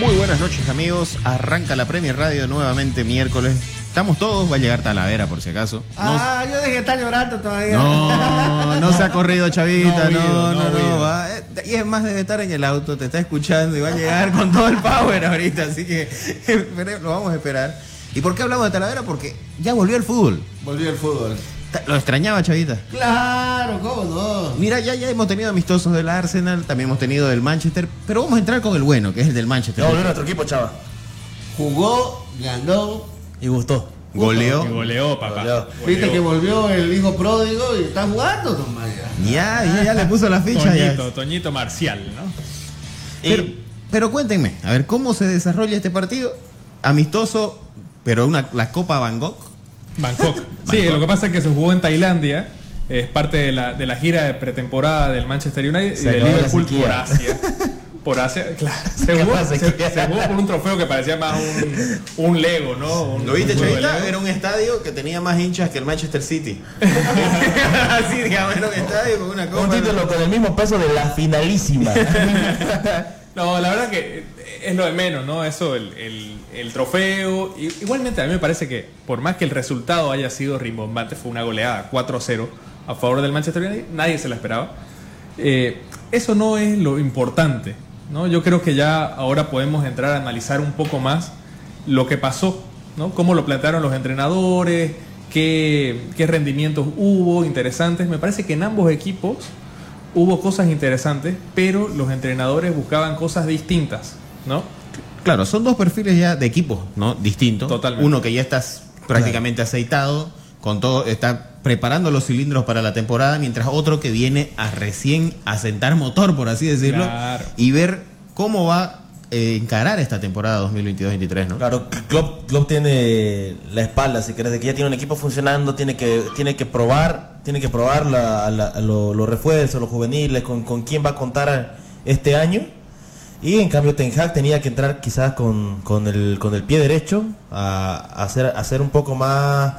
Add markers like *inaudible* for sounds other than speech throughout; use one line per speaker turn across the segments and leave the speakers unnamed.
Muy buenas noches amigos, arranca la Premier Radio nuevamente miércoles. Estamos todos, va a llegar Talavera por si acaso.
Ah, yo dejé de estar llorando todavía.
No, no se ha corrido Chavita,
No,
no, no,
no,
no.
no,
va. Eh, Y es más, debe estar en el auto, te está escuchando y va a llegar con todo el power ahorita, así que *laughs* lo vamos a esperar. ¿Y por qué hablamos de Talavera? Porque ya volvió el fútbol.
Volvió el fútbol.
Lo extrañaba Chavita.
Claro, ¿cómo no?
Mira, ya, ya hemos tenido amistosos del Arsenal, también hemos tenido del Manchester, pero vamos a entrar con el bueno, que es el del Manchester.
Ya volvió nuestro equipo, chava.
Jugó, ganó.
Y gustó.
Goleó.
Y goleó, papá.
Goleó.
Viste que volvió el hijo pródigo y está jugando, nomás ya.
Ya, ya, ya le puso la ficha. ya.
Toñito, Toñito Marcial, ¿no?
Pero, pero cuéntenme, a ver, ¿cómo se desarrolla este partido? Amistoso, pero una, la Copa Van Gogh.
Bangkok. Sí, lo que pasa es que se jugó en Tailandia. Es parte de la, de la gira de pretemporada del Manchester United
Se
y del Liverpool por Asia. Por Asia, claro. *laughs* Se jugó, se, se por un trofeo que parecía más un, un Lego, ¿no? Un-
¿Lo viste,
un
Chavita? Era un estadio que tenía más hinchas que el Manchester City. *laughs* Así, digamos, era un estadio con una
Un
copa.
título con el mismo peso de la finalísima. *laughs*
No, la verdad que es lo de menos, ¿no? Eso, el, el- trofeo. Igualmente, a mí me parece que, por más que el resultado haya sido rimbombante, fue una goleada 4-0 a favor del Manchester United, nadie se la esperaba. Eh, eso no es lo importante, ¿no? Yo creo que ya ahora podemos entrar a analizar un poco más lo que pasó, ¿no? Cómo lo plantearon los entrenadores, qué, qué rendimientos hubo interesantes. Me parece que en ambos equipos hubo cosas interesantes, pero los entrenadores buscaban cosas distintas, ¿no?
Claro, son dos perfiles ya de equipos, ¿no? Distintos.
Totalmente.
Uno que ya está prácticamente aceitado, con todo, está preparando los cilindros para la temporada, mientras otro que viene a recién asentar motor, por así decirlo,
Claro.
y ver cómo va a encarar esta temporada 2022-23, ¿no?
Claro, Klopp, Klopp tiene la espalda, si querés, de que ya tiene un equipo funcionando, tiene que, tiene que probar, tiene que probar la- la- lo- los refuerzos, los juveniles, con, con quién va a contar este año. Y en cambio Ten Hag tenía que entrar quizás con, con el, con el pie derecho a, a hacer, a hacer un poco más,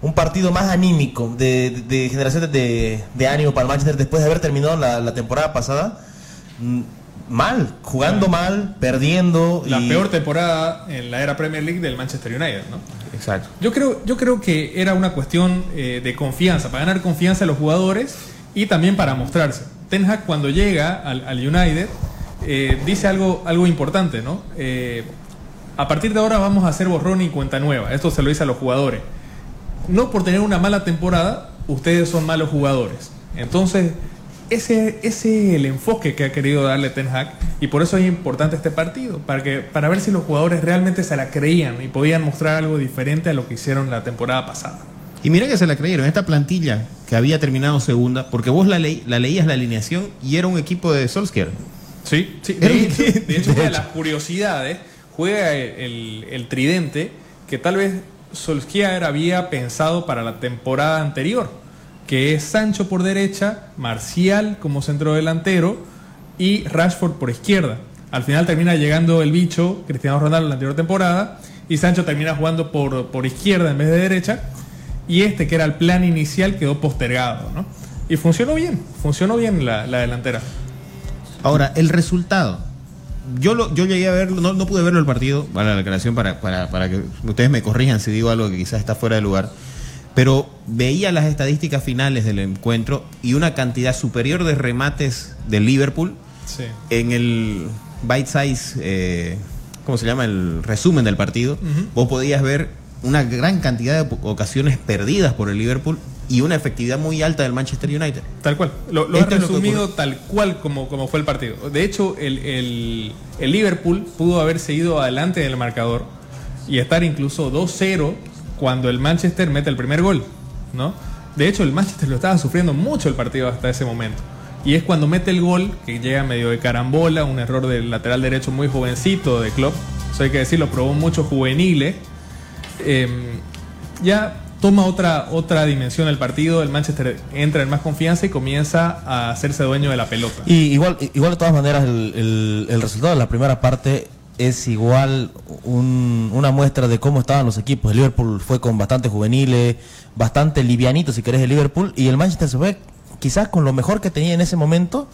un partido más anímico, de, de, de generación de, de ánimo para el Manchester después de haber terminado la, la temporada pasada. mm, Mal, jugando mal, perdiendo.
La
y-
peor temporada en la era Premier League del Manchester United, ¿no?
Exacto.
Yo creo, yo creo que era una cuestión eh, de confianza, para ganar confianza a los jugadores y también para mostrarse. Ten Hag cuando llega al, al United eh, dice algo, importante, ¿no? Eh, a partir de ahora vamos a hacer borrón y cuenta nueva. Esto se lo dice a los jugadores. No por tener una mala temporada, ustedes son malos jugadores. Entonces, ese, ese es el enfoque que ha querido darle Ten Hag y por eso es importante este partido, para, que, para ver si los jugadores realmente se la creían y podían mostrar algo diferente a lo que hicieron la temporada pasada.
Y mira que se la creyeron, esta plantilla que había terminado segunda, porque vos la, la leías la alineación y era un equipo de Solskjaer.
Sí, sí. De hecho, de hecho, una de las curiosidades, juega el, el- el tridente que tal vez Solskjaer había pensado para la temporada anterior, que es Sancho por derecha, Marcial como centro delantero y Rashford por izquierda. Al final termina llegando el bicho, Cristiano Ronaldo, la anterior temporada, y Sancho termina jugando por, por izquierda en vez de derecha, y este que era el plan inicial quedó postergado, ¿no? Y funcionó bien, funcionó bien la, la delantera.
Ahora, el resultado. Yo lo, yo llegué a verlo, no, no pude verlo el partido, para la declaración, para, para, para que ustedes me corrijan si digo algo que quizás está fuera de lugar. Pero veía las estadísticas finales del encuentro y una cantidad superior de remates del Liverpool
Sí.
en el bite size, eh, ¿cómo se llama? El resumen del partido. Vos podías ver una gran cantidad de ocasiones perdidas por el Liverpool y una efectividad muy alta del Manchester United.
Tal cual. Lo, lo
Esto
has
es lo que
resumido tal cual como, como fue el partido. De hecho, el, el- el Liverpool pudo haber seguido adelante en el marcador y estar incluso 2-0 cuando el Manchester mete el primer gol. ¿no? De hecho, el Manchester lo estaba sufriendo mucho el partido hasta ese momento. Y es cuando mete el gol, que llega medio de carambola, un error del lateral derecho muy jovencito de Klopp. Eso hay que decirlo, probó muchos juveniles. Eh, ya toma otra, otra dimensión el partido, el Manchester entra en más confianza y comienza a hacerse dueño de la pelota.
Y igual, igual de todas maneras, el, el- el resultado de la primera parte es igual un- una muestra de cómo estaban los equipos. El Liverpool fue con bastante juveniles, bastante livianito, si querés, el Liverpool, y el Manchester se fue quizás con lo mejor que tenía en ese momento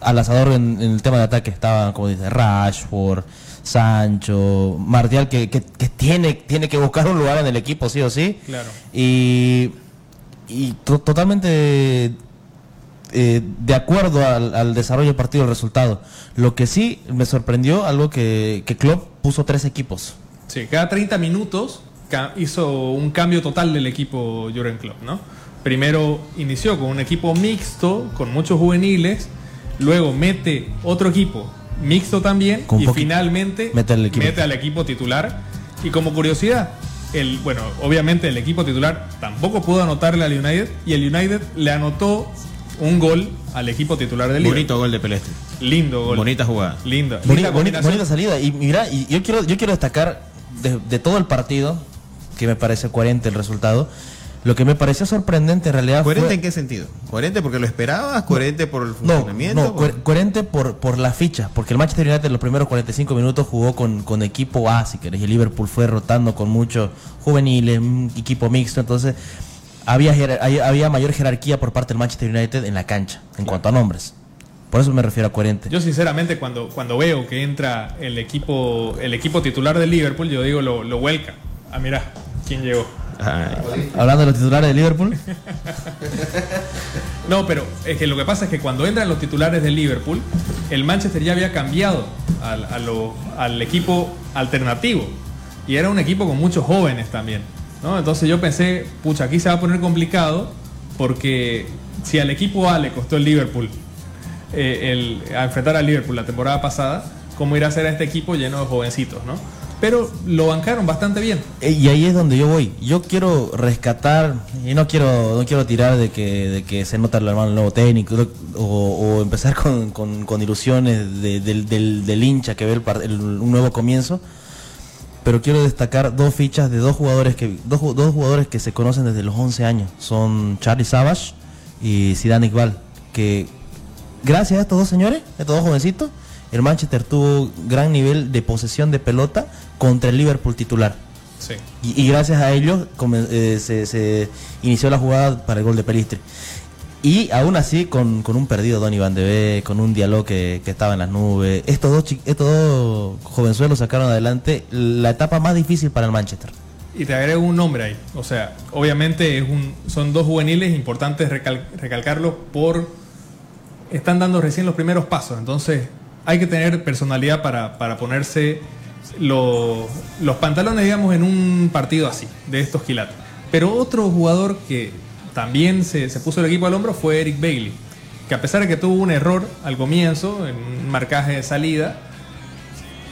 al asador en, en el tema de ataque. Estaban, como dice, Rashford, Sancho, Martial, que, que- que tiene, tiene que buscar un lugar en el equipo, sí o sí.
Claro.
Y, y to- totalmente eh, de acuerdo al, al desarrollo del partido, el resultado. Lo que sí me sorprendió, algo que, que Klopp puso tres equipos.
Sí, cada 30 minutos hizo un cambio total del equipo Jurgen Klopp, ¿no? Primero inició con un equipo mixto, con muchos juveniles, luego mete otro equipo mixto también
Con
y finalmente
mete al equipo.
al equipo titular. Y como curiosidad, el, bueno, obviamente el equipo titular tampoco pudo anotarle al United y el United le anotó un gol al equipo titular del Liverpool.
Bonito gol de Pelestre.
Lindo gol.
Bonita jugada.
Linda
boni-
combinación.
bonita salida. Y mira, y yo quiero, yo quiero destacar de, de todo el partido, que me parece coherente el resultado. Lo que me pareció sorprendente en realidad
¿Coherente
fue...
en qué sentido? ¿Coherente porque lo esperabas? ¿Coherente por el
No,
funcionamiento?
no, coher- coherente por, por la ficha, porque el Manchester United en los primeros 45 minutos jugó con, con equipo A, si querés, y el Liverpool fue rotando con muchos juveniles, un equipo mixto, entonces había, había había mayor jerarquía por parte del Manchester United en la cancha, en cuanto a nombres. Por eso me refiero a coherente.
Yo sinceramente cuando, cuando veo que entra el equipo, el equipo titular del Liverpool, yo digo lo, lo vuelca. Ah, mira, ¿quién llegó?
Ay,
Hablando de los titulares de Liverpool, *laughs*
No, pero es que lo que pasa es que cuando entran los titulares del Liverpool, el Manchester ya había cambiado al, a lo- al equipo alternativo. Y era un equipo con muchos jóvenes también. ¿no? Entonces yo pensé, pucha, aquí se va a poner complicado porque si al equipo A le costó el Liverpool eh, el, a enfrentar al Liverpool la temporada pasada, ¿cómo irá a ser a este equipo lleno de jovencitos? ¿no? Pero lo bancaron bastante bien.
Y ahí es donde yo voy. Yo quiero rescatar, y no quiero, no quiero tirar de que, de que se nota el hermano nuevo técnico, o, empezar con, con- ilusiones de- del, del- hincha que ve el el- un nuevo comienzo. Pero quiero destacar dos fichas de dos jugadores que dos, dos jugadores que se conocen desde los 11 años. Son Charlie Savage y Zidane Iqbal. Que gracias a estos dos señores, estos dos jovencitos, el Manchester tuvo gran nivel de posesión de pelota contra el Liverpool titular.
Sí.
Y, y gracias a ellos eh, se, se inició la jugada para el gol de Pelistri. Y aún así, con, con un perdido Donny Van de Beek, con un diálogo que, que estaba en las nubes, estos dos, estos dos jovenzuelos sacaron adelante la etapa más difícil para el Manchester.
Y te agrego un nombre ahí. O sea, obviamente es un, son dos juveniles importantes recal- recalcarlo por... Están dando recién los primeros pasos. Entonces hay que tener personalidad para, para ponerse lo- los pantalones, digamos, en un partido así, de estos quilates. Pero otro jugador que también se, se puso el equipo al hombro fue Eric Bailey. Que a pesar de que tuvo un error al comienzo, en un marcaje de salida,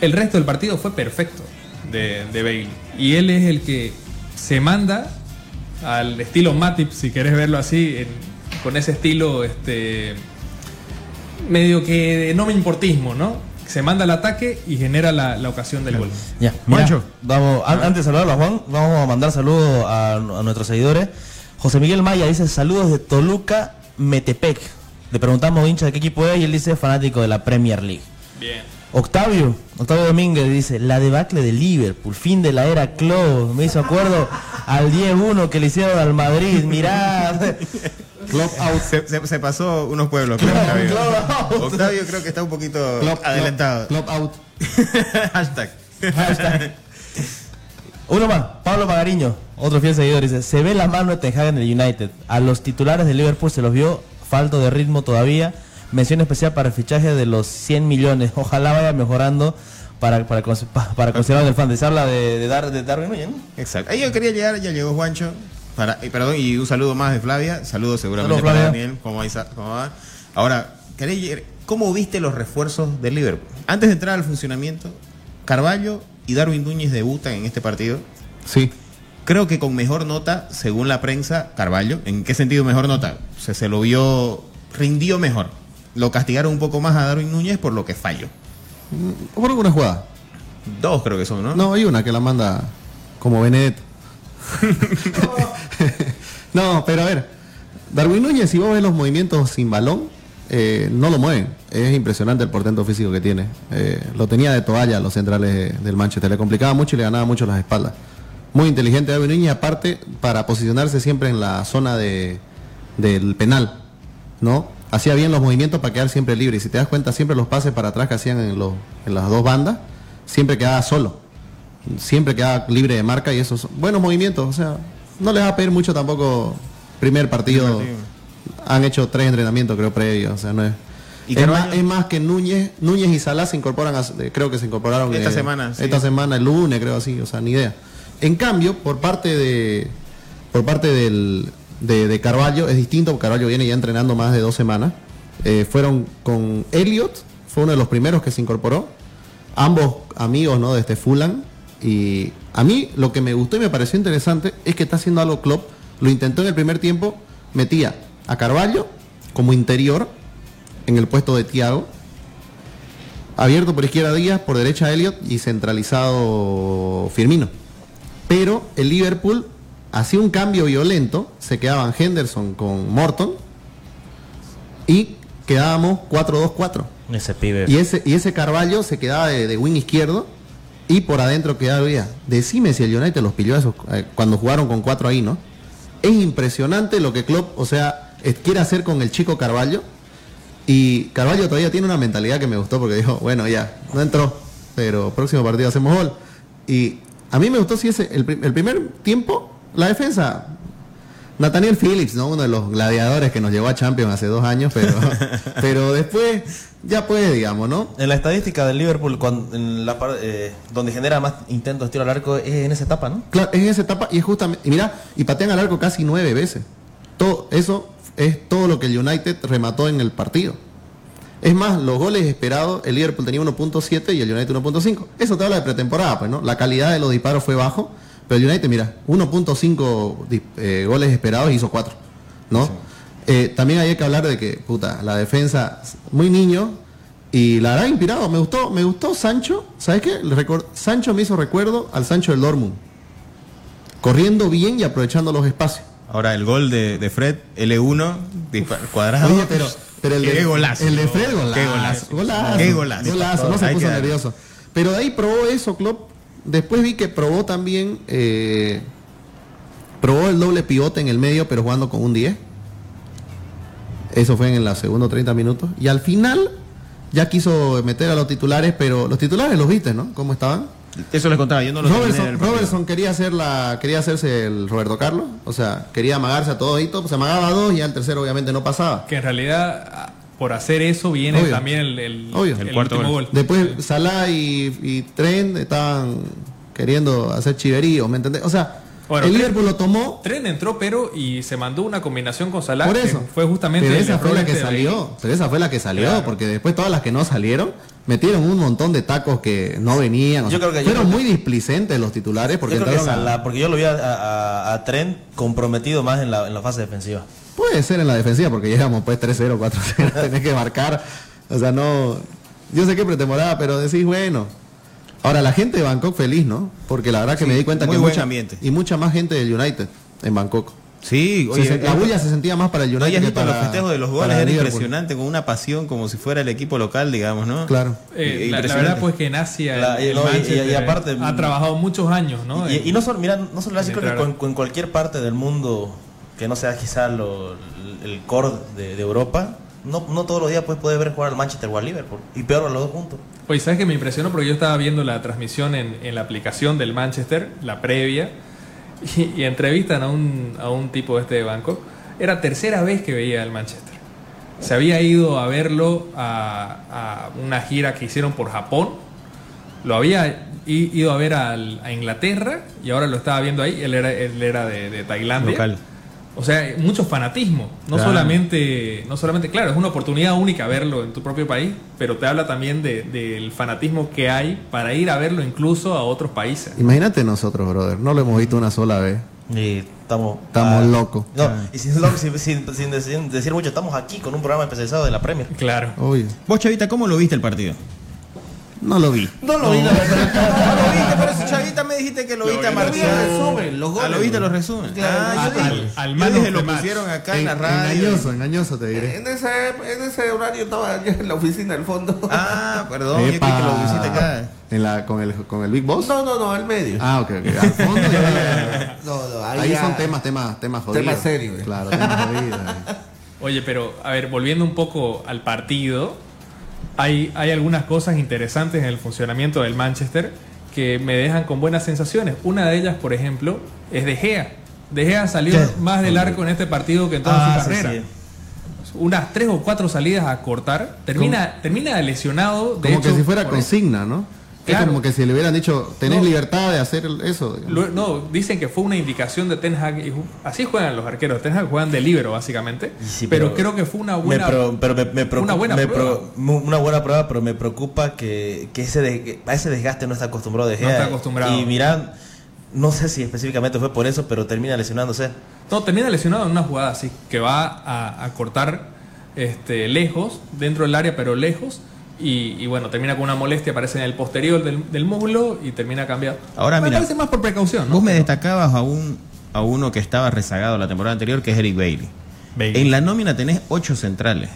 el resto del partido fue perfecto de, de Bailey. Y él es el que se manda al estilo Matip, si querés verlo así, con ese estilo este, medio que de no me importismo, ¿no? Se manda al ataque y genera la, la ocasión del gol.
Ya, mira,
Juancho.
vamos, an- antes de saludarlo a Juan, vamos a mandar saludos a, a nuestros seguidores. José Miguel Maya dice saludos de Toluca, Metepec. Le preguntamos hincha de qué equipo es y él dice fanático de la Premier League.
Bien.
Octavio, Octavio Domínguez dice, la debacle de Liverpool, fin de la era Klopp, me hizo acuerdo al 10-1 que le hicieron al Madrid, mirá. *laughs*
Klopp out. Se, se- se pasó unos pueblos, creo, Octavio. *laughs* Creo que está un poquito adelantado.
Klopp out. *laughs*
Hashtag.
Uno más, Pablo Magariño, otro fiel seguidor, dice, se ve la mano de Ten Hag en el United, a los titulares de Liverpool se los vio falto de ritmo todavía, mención especial para el fichaje de los 100 millones, ojalá vaya mejorando para, para, cons- pa- para considerar el fan, se habla de, de, Dar- de Darwin.
Exacto. Ahí yo quería llegar, ya llegó Juancho. Para, y perdón, y un saludo más de Flavia. Saludos seguramente
Saludos,
para. Daniel. ¿Cómo, cómo va? Ahora, ¿cómo viste los refuerzos del Liverpool? Antes de entrar al funcionamiento, Carballo y Darwin Núñez debutan en este partido.
Sí.
Creo que con mejor nota, según la prensa, Carballo. ¿En qué sentido mejor nota? O sea, se lo vio, rindió mejor. Lo castigaron un poco más a Darwin Núñez por lo que falló.
Mm, Por alguna jugada.
Dos creo que son, ¿no?
No, hay una que la manda como Benedetto. *laughs* no, pero a ver, Darwin Núñez, si vos ves los movimientos sin balón, eh, no lo mueven. Es impresionante el portento físico que tiene. Eh, lo tenía de toalla los centrales de- del Manchester. Le complicaba mucho y le ganaba mucho las espaldas. Muy inteligente Darwin Núñez, aparte, para posicionarse siempre en la zona de, del penal, ¿no? hacía bien los movimientos para quedar siempre libre. Y si te das cuenta, siempre los pases para atrás que hacían en, en las dos bandas, siempre quedaba solo. Siempre quedaba libre de marca y esos buenos movimientos. O sea, no les va a pedir mucho tampoco. Primer partido, han hecho tres entrenamientos, creo, previos. O sea, no es.
¿Y
es, más, es más que Núñez, Núñez y Salah se incorporan, a- creo que se incorporaron
Esta
eh,
semana, sí.
Esta semana, el lunes, creo así, o sea, ni idea. En cambio, por parte de por parte del, de, de Carvalho es distinto, Carvalho viene ya entrenando más de dos semanas. Eh, fueron con Elliot, fue uno de los primeros que se incorporó. Ambos amigos ¿no? de este Fulham. Y a mí lo que me gustó y me pareció interesante es que está haciendo algo Klopp. Lo intentó en el primer tiempo, metía a Carvalho como interior en el puesto de Thiago. Abierto por izquierda Díaz, por derecha Elliot y centralizado Firmino. Pero el Liverpool hacía un cambio violento, se quedaban Henderson con Morton y quedábamos 4-2-4.
Ese pibe.
Y ese, y ese Carvalho se quedaba de, de wing izquierdo y por adentro quedaba Díaz. Decime si el United los pilló esos, eh, cuando jugaron con cuatro ahí, ¿no? Es impresionante lo que Klopp, o sea, quiere hacer con el chico Carvalho. Y Carvalho todavía tiene una mentalidad que me gustó porque dijo, bueno, ya, no entró, pero próximo partido hacemos gol. Y a mí me gustó si ese, el primer tiempo, la defensa, Nathaniel Phillips, ¿no? Uno de los gladiadores que nos llevó a Champions hace dos años, pero, *laughs* pero después ya puede, digamos, ¿no?
En la estadística del Liverpool, cuando, en la eh, donde genera más intentos de tiro al arco, es en esa etapa, ¿no?
Claro, es en esa etapa y es justamente, y mira, y patean al arco casi nueve veces. Todo eso es todo lo que el United remató en el partido. Es más, los goles esperados, el Liverpool tenía 1.7 y el United 1.5. Eso te habla de pretemporada, pues, ¿no? La calidad de los disparos fue bajo, pero el United, mira, 1.5 dis- eh, goles esperados hizo 4, ¿no? Eh, también hay que hablar de que, puta, la defensa, muy niño, y la verdad inspirado, me gustó, me gustó Sancho, ¿sabes qué? Record- Sancho me hizo recuerdo al Sancho del Dortmund corriendo bien y aprovechando los espacios.
Ahora el gol de, de Fred, L1, dispar- cuadrado.
Oye, pero, pero el,
Qué
de,
golazo.
el de Fred, golazo.
Qué golazo.
Golazo.
Qué golazo.
Golazo, no se puso nervioso. Pero de ahí probó eso, Klopp. Después vi que probó también, eh, probó el doble pivote en el medio, pero jugando con un 10. Eso fue en la segunda 30 minutos. Y al final ya quiso meter a los titulares, pero los titulares los viste, ¿no? ¿Cómo estaban?
Eso les contaba, yo no lo
Robertson. Robertson quería hacer la, quería hacerse el Roberto Carlos, o sea, quería amagarse a todo y todo, se amagaba a dos y al tercero obviamente no pasaba.
Que en realidad, por hacer eso, viene
Obvio.
también el, el,
Obvio.
el
El cuarto
último
gol.
gol.
Después Salah y, y Trent estaban queriendo hacer chiveríos, ¿me entendés? O sea,
Bueno,
el
Trent-
Liverpool lo tomó
Tren entró, pero y se mandó una combinación con Salah.
por
que
eso.
Fue justamente
pero
el
esa fue la que
este
salió, pero esa fue la que salió,
Claro.
porque después todas las que no salieron metieron un montón de tacos que no venían.
Yo
sea,
creo que- yo
fueron
que-
muy displicentes los titulares porque
yo creo que
entraron a-
Salah, porque yo lo vi a, a, a- Trent comprometido más en la, en la fase defensiva.
Puede ser en la defensiva porque llegamos pues 3-0, 4-0, *laughs* tenés que marcar. O sea, no. Yo sé que pretemporada, pero decís, bueno. Ahora, la gente de Bangkok feliz, ¿no? Porque la verdad que
Sí,
me di cuenta
muy
que
buen
mucha,
ambiente.
y mucha más gente del United en Bangkok.
Sí, oye,
la bulla se sentía más para el
No
United
hayas
que para
los festejos de los goles, era impresionante, con una pasión como si fuera el equipo local, digamos, ¿no?
Claro.
Eh, la, verdad, pues que en Asia
La-
el- el
no, y- y- y
Manchester
aparte-
ha trabajado muchos años, ¿no?
Y, no solo, mira, no solo así,
en
creo que
entrar.
con, con cualquier parte del mundo que no sea quizá lo- el core de, de Europa, no, no todos los días puedes ver jugar al Manchester o al Liverpool. Y peor a los dos juntos.
Oye, ¿sabes que me impresionó? Porque yo estaba viendo la transmisión en, en la aplicación del Manchester, la previa, *laughs* y, y entrevistan a un, a un tipo este de Bangkok. Era tercera vez que veía el Manchester. Se había ido a verlo a, a una gira que hicieron por Japón. Lo había ido a ver al- a Inglaterra y ahora lo estaba viendo ahí. Él era, él era de, de Tailandia.
Local.
O sea, mucho fanatismo. No
Claro.
solamente, no solamente, claro, es una oportunidad única verlo en tu propio país, pero te habla también de- del fanatismo que hay para ir a verlo incluso a otros países.
Imagínate nosotros, brother. No lo hemos visto una sola vez.
Y estamos...
Estamos
ah,
locos.
No, y sin, sin- sin- sin decir, decir mucho, estamos aquí con un programa especializado de la Premier.
Claro.
Obvio.
Vos, Chavita, ¿cómo lo viste el partido?
No lo vi.
No lo vi, la verdad.
No lo viste, por eso Chavita me dijiste que lo viste a
Lo vi
Marcial.
resumen, los
Ah,
goles.
lo viste los resúmenes.
Claro.
Ah, yo
Al-
dije,
al
yo
man
dije,
of
lo pusieron acá en
En-
la radio.
engañoso, engañoso te diré.
En ese, en ese horario estaba yo en la oficina del fondo. *laughs*
Ah, perdón, que lo visité acá.
En la, con, el, con el Big Boss.
No, no, no, al medio.
Ah, ok, ok. Al fondo ya- *laughs*
No, no,
Ahí
ya-
son temas, temas, temas jodidos.
Temas serios.
Claro, temas jodidos. eh.
Oye, pero a ver, volviendo un poco al partido, hay, hay algunas cosas interesantes en el funcionamiento del Manchester que me dejan con buenas sensaciones. Una de ellas, por ejemplo, es De Gea. De Gea salió
¿Qué?
más del arco en este partido que en toda
Ah,
su carrera.
sí.
Unas tres o cuatro salidas a cortar. Termina, termina lesionado. De
Como
hecho,
que si fuera consigna, ¿no?
Claro.
Es como que si le hubieran dicho, tenés
No.
libertad de hacer eso.
Lo- no, dicen que fue una indicación de Ten Hag. y así juegan los arqueros. Ten Hag juegan de libero, básicamente.
Sí,
pero,
pero
creo que fue una
Me
buena.
pro- pero me, me preocupa-
una buena
me
prueba.
pro- una buena prueba, pero me preocupa que, que ese de- que a ese desgaste no está acostumbrado de
No está acostumbrado.
Y mirá, no sé si específicamente fue por eso, pero termina lesionándose.
No, termina lesionado en una jugada así, que va a, a cortar este, lejos, dentro del área, pero lejos. Y, y bueno, termina con una molestia, aparece en el posterior del, del muslo y termina cambiado.
Ahora,
me
mira,
parece más por precaución. ¿no?
Vos me destacabas a, un, a uno que estaba rezagado la temporada anterior, que es Eric Bailey.
Bailey.
En la nómina tenés ocho centrales,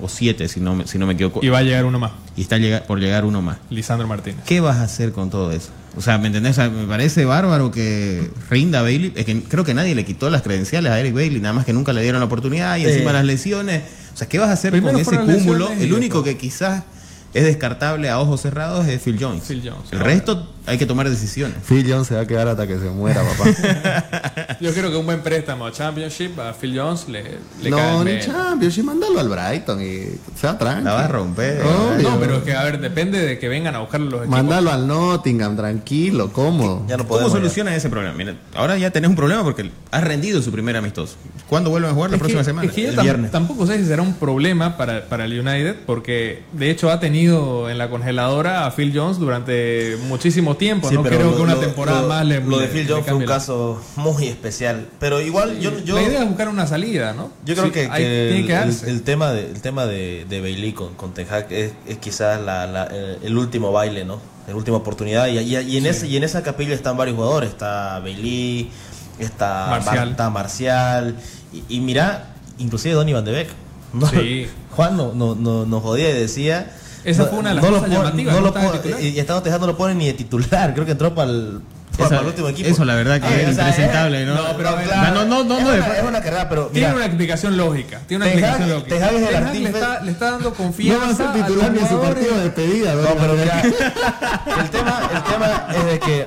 o siete si no si no me equivoco,
Y va a llegar uno más,
y está llega- por llegar uno más.
Lisandro Martínez.
¿Qué vas a hacer con todo eso? O sea, ¿me entendés? O sea, me parece bárbaro que rinda Bailey. Es que creo que nadie le quitó las credenciales a Eric Bailey, nada más que nunca le dieron la oportunidad y encima las lesiones. O sea, ¿qué vas a hacer
Primero
con ese cúmulo? El único que quizás es descartable a ojos cerrados es Phil Jones.
Phil Jones.
El resto hay que tomar decisiones.
Phil Jones se va a quedar hasta que se muera, papá. *laughs*
Yo creo que un buen préstamo a Championship a Phil Jones le, le cae
no, ni
bien.
Champions, sí, mándalo al Brighton y sea tranquilo.
La va a romper.
Obvio.
No, pero es que, a ver, depende de que vengan a buscarlo los equipos.
Mándalo al Nottingham, tranquilo, cómodo.
Ya no
¿Cómo
podemos.
solucionan ese problema? Mira, ahora ya tenés un problema porque has rendido su primer amistoso. ¿Cuándo vuelven a jugar? La
Es
próxima
que-
semana.
es que
el
tam-
viernes.
tampoco sé si será un problema para, para el United, porque de hecho ha tenido en la congeladora a Phil Jones durante muchísimo tiempo.
Sí,
no
pero
creo
lo-
que una
lo-
temporada
lo-
más le.
Lo de Phil Jones fue un caso muy especial. Pero igual, yo, yo,
la idea es buscar una salida, ¿no?
yo creo
Sí,
que,
hay-
que
tiene que
el, tema de, el tema de, de Bailey con, con Ten Hag es, es quizás la, la- el, el último baile, ¿no? La última oportunidad. Y, y- y en ese, y en esa capilla están varios jugadores. Está Bailey, está
Marcial.
Está Marcial. Y, y mira, inclusive Donny Van de Beek. No. *laughs* Juan no, no, no- nos jodía y decía...
Esa
no-
fue una de las
no lo
cosas
pon-
llamativas,
no
no
lo pon- y, estando Tejada no lo pone ni de titular. Creo que entró para el, para
Esa-
el último equipo.
Eso la verdad que
Ah,
es
o sea,
impresentable, ¿no?
no, pero ver,
no, no, no,
es,
no,
una, es una carrera, pero
Tiene
mira,
una explicación lógica. Tiene una explicación lógica.
Hag es el
Hag le
artífice.
está, le está dando *laughs*
No
confianza.
va a ser titular ni en su partido de despedida.
No, pero mira, *laughs* el tema, el tema es de que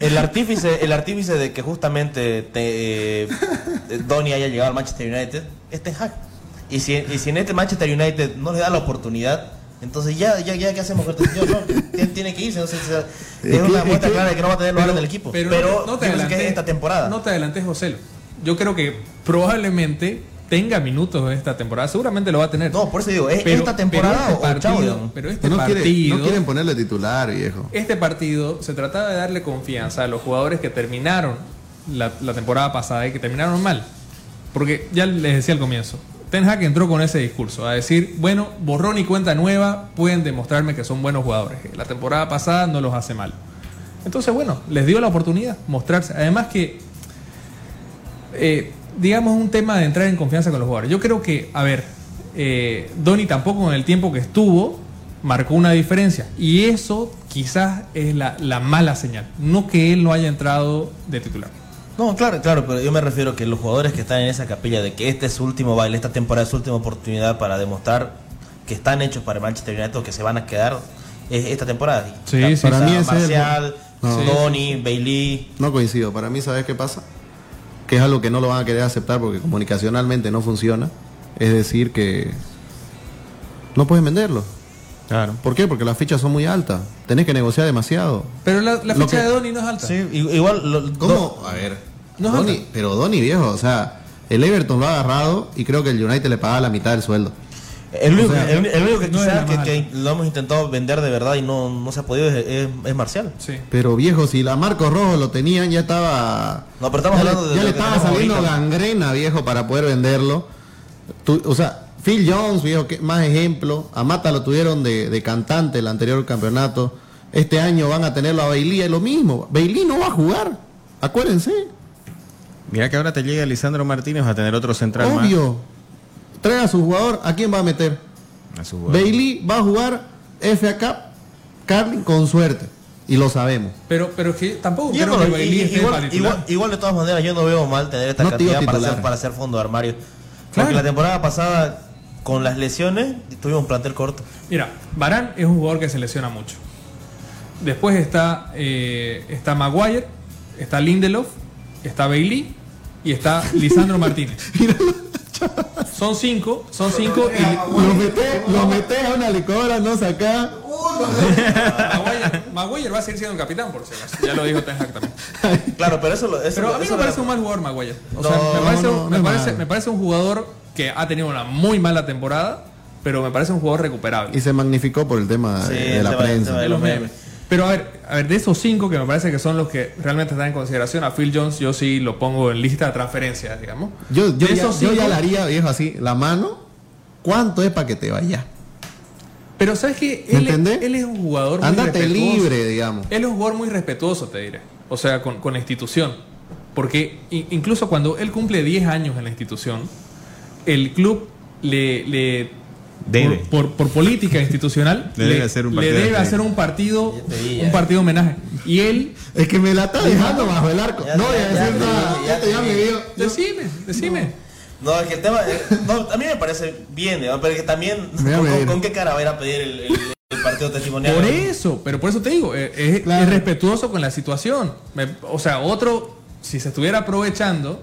el artífice, el artífice de que justamente te, eh, Donny haya llegado al Manchester United es Ten Hag. Y si, y si en este Manchester United no le da la oportunidad, entonces ya, ya, ya ¿qué hacemos con este señor? No, tiene, tiene que irse. no sé, o sea, es
Es que-
una
es
muestra
que-
clara de que no va a tener lugar en el equipo. Pero,
no- no te
que
adelantes
es esta temporada.
No te adelantes, José. Yo creo que probablemente tenga minutos esta temporada. Seguramente lo va a tener.
No, por eso digo, ¿es
Pero-
esta temporada
pero este
o chao,
partido, pero este
no, quiere-
partido,
no quieren ponerle titular, viejo.
este partido se trataba de darle confianza a los jugadores que terminaron la, la temporada pasada y que terminaron mal. Porque ya les decía al comienzo, Ten Hag entró con ese discurso, a decir, bueno, borrón y cuenta nueva, pueden demostrarme que son buenos jugadores. La temporada pasada no los hace mal. Entonces, bueno, les dio la oportunidad mostrarse. Además que, eh, digamos, un tema de entrar en confianza con los jugadores. Yo creo que, a ver, eh, tampoco en el tiempo que estuvo marcó una diferencia. Y eso quizás es la mala señal. No que él no haya entrado de titular.
No, claro, claro, pero yo me refiero que los jugadores que están en esa capilla de que este es su último baile, esta temporada es su última oportunidad para demostrar que están hechos para el Manchester United o que se van a quedar es esta temporada.
Sí,
Para mí es el-
Marcial,
No.
Bailey.
No coincido. Para mí, ¿sabes qué pasa? Que es algo que no lo van a querer aceptar porque comunicacionalmente no funciona. Es decir, que no puedes venderlo.
Claro.
¿Por qué? Porque las fichas son muy altas. Tenés que negociar demasiado.
Pero la, la ficha
que-
de Donny no es alta.
Sí, igual. lo-
¿Cómo? A ver.
No es
Donny-
alta.
pero Donny, viejo, o sea, el Everton lo ha agarrado y creo que el United le paga la mitad del sueldo.
El único,
O sea,
el, el único que
no
quizás que, lo hemos intentado vender de verdad y no, no se ha podido es, es- es Marcial.
Sí.
Pero viejo, si la Marcos Rojo lo tenían, ya estaba.
No, pero estamos
ya
hablando de
ya le estaba saliendo
ahorita.
gangrena, viejo, para poder venderlo. Tú- o sea, Phil Jones, viejo, que más ejemplo. A Mata lo tuvieron de, de cantante el anterior campeonato. Este año van a tenerlo a Bailey, es lo mismo. Bailey no va a jugar. Acuérdense.
Mira que ahora te llega Lisandro Martínez, a tener otro central
Obvio. Trae a su jugador, ¿a quién va a meter?
A su jugador.
Bailey va a jugar FA Cup, Carling con suerte. Y lo sabemos.
Pero, pero es que tampoco
Yo
creo
no-
que Bailey
igual, igual, igual de todas maneras yo no veo mal tener esta
No
cantidad para hacer, para hacer fondo de armario. Porque
Claro.
la temporada pasada, con las lesiones, tuvimos un plantel corto.
Mira, Barán es un jugador que se lesiona mucho. Después está, eh, está Maguire, está Lindelof, está Bailey y está Lisandro Martínez. *laughs* Son cinco, son cinco y
Lo metés a una licuadora, no sacás.
Maguire, Maguire va a seguir siendo capitán por si acaso. Ya lo dijo Ten Hag también.
Claro, pero eso lo. Eso,
Pero a mí
eso
me parece
lo-
un mal jugador Maguire. O
No,
sea, me parece,
no, no
me, parece, me parece un jugador que ha tenido una muy mala temporada, pero me parece un jugador recuperable.
Y se magnificó por el tema
Sí,
de
el
la prensa.
tema
de los memes. Pero a ver, a ver, de esos cinco que me parece que son los que realmente están en consideración, a Phil Jones yo sí lo pongo en lista de transferencias, digamos.
Yo, yo, ya, yo ya le haría, viejo, así, la mano. ¿Cuánto es para que te vaya?
Pero sabes que
¿Me
él,
entendés?
él es un jugador muy
Ándate
respetuoso.
libre, digamos.
Él es un jugador muy respetuoso, te diré. O sea, con, con la institución. Porque incluso cuando él cumple 10 años en la institución, el club le, le
Debe.
Por, por- por política institucional *laughs*
Le debe hacer un partido
debe
de
hacer un partido un partido homenaje y él
Es que me la está dejando bajo el arco.
Ya,
no voy a
ya,
decir
ya,
nada.
ya,
ya
ya.
me vio.
decime decime
No, es que el tema. eh, no, a mí me parece bien, pero que también. Con, qué cara va a ir a pedir el, el- el partido testimonial?
por eso pero por eso te digo eh, es,
Claro.
es respetuoso con la situación Me- o sea otro si se estuviera aprovechando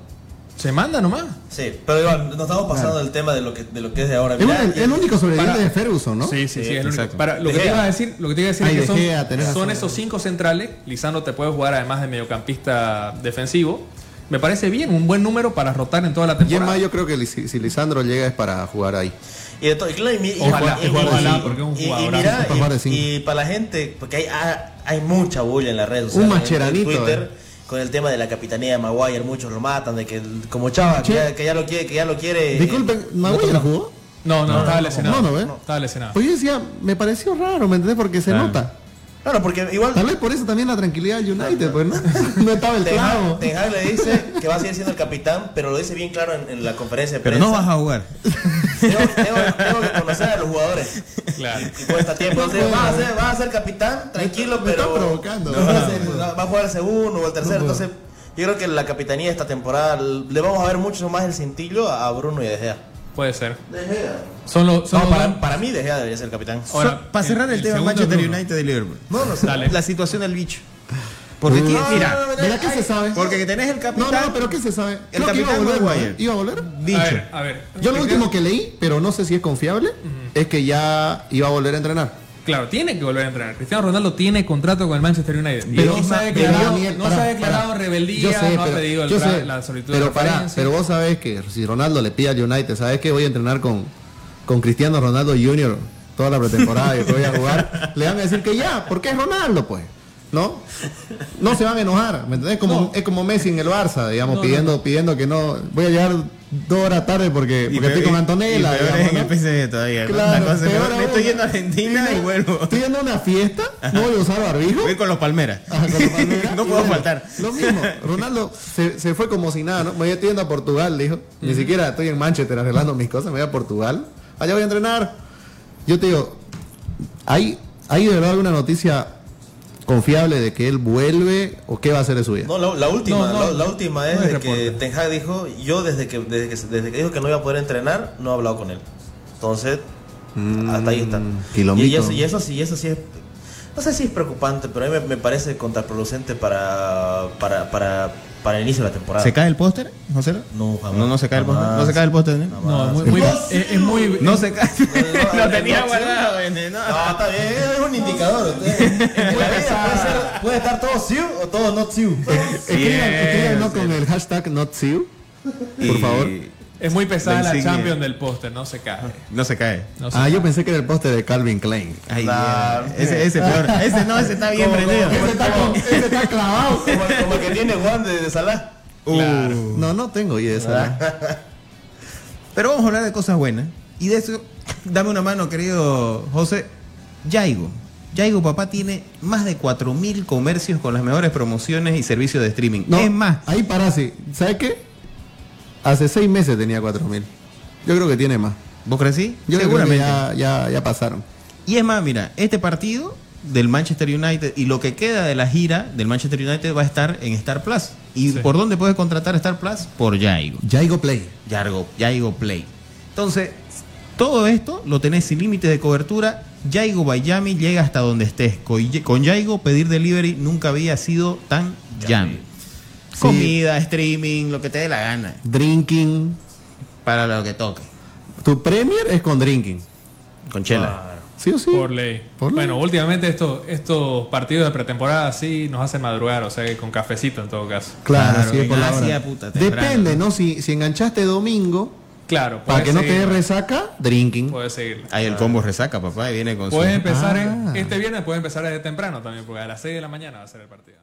se manda nomás
Sí, pero igual, nos estamos pasando del tema de lo que, de lo que es de ahora.
Es
Mirá,
un-
ya-
el único sobreviviente
Para-
de Ferguson, ¿no?
Sí, sí, sí,
Sí,
es lo único.
exacto.
Para, lo
De
que te
Gea.
iba a decir, lo que te iba a decir
Ay,
es que
De Gea, tenés
son, son
razón.
esos cinco centrales. Lisandro te puede jugar además de mediocampista defensivo. Me parece bien, un buen número para rotar en toda la
Y es
temporada.
más, yo creo que li- si, si Lisandro llega es para jugar ahí.
Y de todo, y claro, y, mi- y-
Ojalá,
y- y-
ojalá,
y-
porque es un
y- y
jugadorazo.
mira,
Para jugar de
y,
cinco.
y para la gente, porque hay, ah, hay mucha bulla en las redes
Un
sociales. en- en
macheranito,
Twitter,
eh.
Con el tema de la capitanía de Maguire, muchos lo matan, de que como Chava, que ya, que ya lo quiere, que ya lo quiere.
Disculpen, ¿Maguire no jugó?
No, no, estaba lesionado.
no, no, ¿eh?
Estaba lesionado.
Pues yo decía, me pareció raro, ¿me entendés? Porque se
Claro.
nota.
Claro, porque igual
Tal vez por eso también la tranquilidad del United, pues, ¿no? *laughs* No estaba el clavo.
Ten Hag le dice que va a seguir siendo el capitán, pero lo dice bien claro en, en la conferencia de
Pero no vas a jugar.
Tengo, tengo- tengo que conocer a los jugadores.
Claro.
Y cuesta tiempo. Entonces, vas, a ser, vas a ser capitán, tranquilo,
me está
pero.
provocando.
no, va, a ser- va a jugar el segundo o el tercero. Entonces, yo creo que la capitanía esta temporada le vamos a ver mucho más el cintillo a Bruno y a De Gea.
Puede ser.
De Gea.
Son los. Son
No,
los
para, para mí De Gea debería ser el capitán.
Ahora,
So- para cerrar el,
el
tema Manchester
Bruno.
United y Liverpool.
No, no sé.
Dale.
La situación del bicho. Porque aquí, mira,
Mira, ¿qué se sabe?
porque que tenés el
No,
capitán.
no, pero ¿qué se sabe?
El
Creo que iba a
capitán
volver. ¿no? ¿Iba a volver?
dicho.
A ver, a ver.
Yo lo último que leí, pero no sé si es confiable, es que ya iba a volver a entrenar.
Claro, tiene que volver a entrenar. Cristiano Ronaldo tiene contrato con el Manchester United. Y
Pero-
no se ha declarado, no se ha declarado rebeldía,
sé,
no
pero-
ha pedido el
sé,
la solicitud
pero
de referencia.
pero vos sabés que si Ronaldo le pide al United, sabés que voy a entrenar con, con Cristiano Ronaldo Jr. toda la pretemporada y que voy a jugar, *laughs* le van a decir que ya, porque es Ronaldo, pues. ¿No? No se van a enojar, ¿me entendés? Como,
No.
Es como Messi en el Barça, digamos,
No,
pidiendo, pidiendo que no. Voy a llegar dos horas tarde porque, porque estoy con Antonella.
Y.
Claro,
cosa
peor
me estoy yendo a Argentina y vuelvo.
Estoy yendo a una fiesta, no voy a usar barbijo.
Voy con los Palmeras.
Ajá, con la *laughs* palmera.
no
Y
puedo
bueno,
faltar.
Lo mismo, Ronaldo se, se fue como si nada, ¿no? Me estoy yendo a Portugal, dijo. Ni siquiera estoy en Manchester arreglando mis cosas, me voy a Portugal. Allá voy a entrenar. Yo te digo, ¿hay, ¿hay de verdad alguna noticia confiable de que él vuelve o qué va a hacer de su vida?
No, la, la última,
No, no,
la, la última es
no
de que. Ten Hag dijo, yo desde que, desde que desde que dijo que no iba a poder entrenar, no he hablado con él. Entonces, hasta ahí está. Y, y eso, y eso sí, eso sí es, no sé si es preocupante, pero a mí me, me parece contraproducente para, para, para, para el inicio de la temporada.
¿Se cae el póster, José?
No, jamás.
No, no se cae el póster. No se cae el póster. ¿no?
No, es muy, muy- es, *laughs* es muy-
No se cae. *laughs*
no,
Lo tenía
no,
guardado. en- no.
No, está bien, es un indicador. puede, ser- puede estar todo siu o todo not siu.
Escriban, escríbanos con el hashtag NotSew, por
Y-
favor.
Es muy pesada
La
la. Champions del póster, no se cae.
No se cae.
No se
Ah,
cae.
yo pensé que era el poste de Calvin Klein.
Ay, Dios. ese, ese *laughs* peor. Ese no, ese está bien
¿Cómo,
prendido.
Ese está, con- ese está clavado. *laughs*
Como, como el que tiene Juan de, de Salah.
Claro.
No, no tengo y esa. *laughs*
Pero vamos a hablar de cosas buenas. Y de eso, dame una mano, querido José. Yaigo. Yaigo Papá tiene más de 4.000 comercios con las mejores promociones y servicios de streaming.
No,
Es más,
Ahí para sí. ¿Sabes qué? Hace seis meses tenía 4000. Yo creo que tiene más.
¿vos crecí?
Yo
Seguramente.
Seguramente. ya, ya, ya pasaron.
Y es más, mira, este partido del Manchester United y lo que queda de la gira del Manchester United va a estar en Star Plus. ¿Y
Sí.
por dónde puedes contratar Star Plus? Por Yaigo.
Yaigo Play.
Yargo, Yaigo Play. Entonces, todo esto lo tenés sin límite de cobertura. Yaigo Bayami llega hasta donde estés. Con, Yaigo pedir delivery nunca había sido tan yami.
Sí.
Comida, streaming, lo que te dé la gana.
Drinking.
Para lo que toque.
Tu Premier es con Drinking.
Con chela.
Claro.
¿Sí o sí?
Por ley.
Por ley.
Bueno, últimamente estos, estos partidos de pretemporada sí nos hacen madrugar, o sea que con cafecito en todo caso.
Claro,
Claro,
sí es por la hora.
puta.
Depende, ¿no? Si, si enganchaste domingo,
Claro,
para que no te dé resaca, Drinking.
Puedes seguirla.
Ahí el combo resaca, papá, y viene con su...
Puedes empezar,
Ah.
este viernes puedes empezar desde temprano también, porque a las 6 de la mañana va a ser el partido.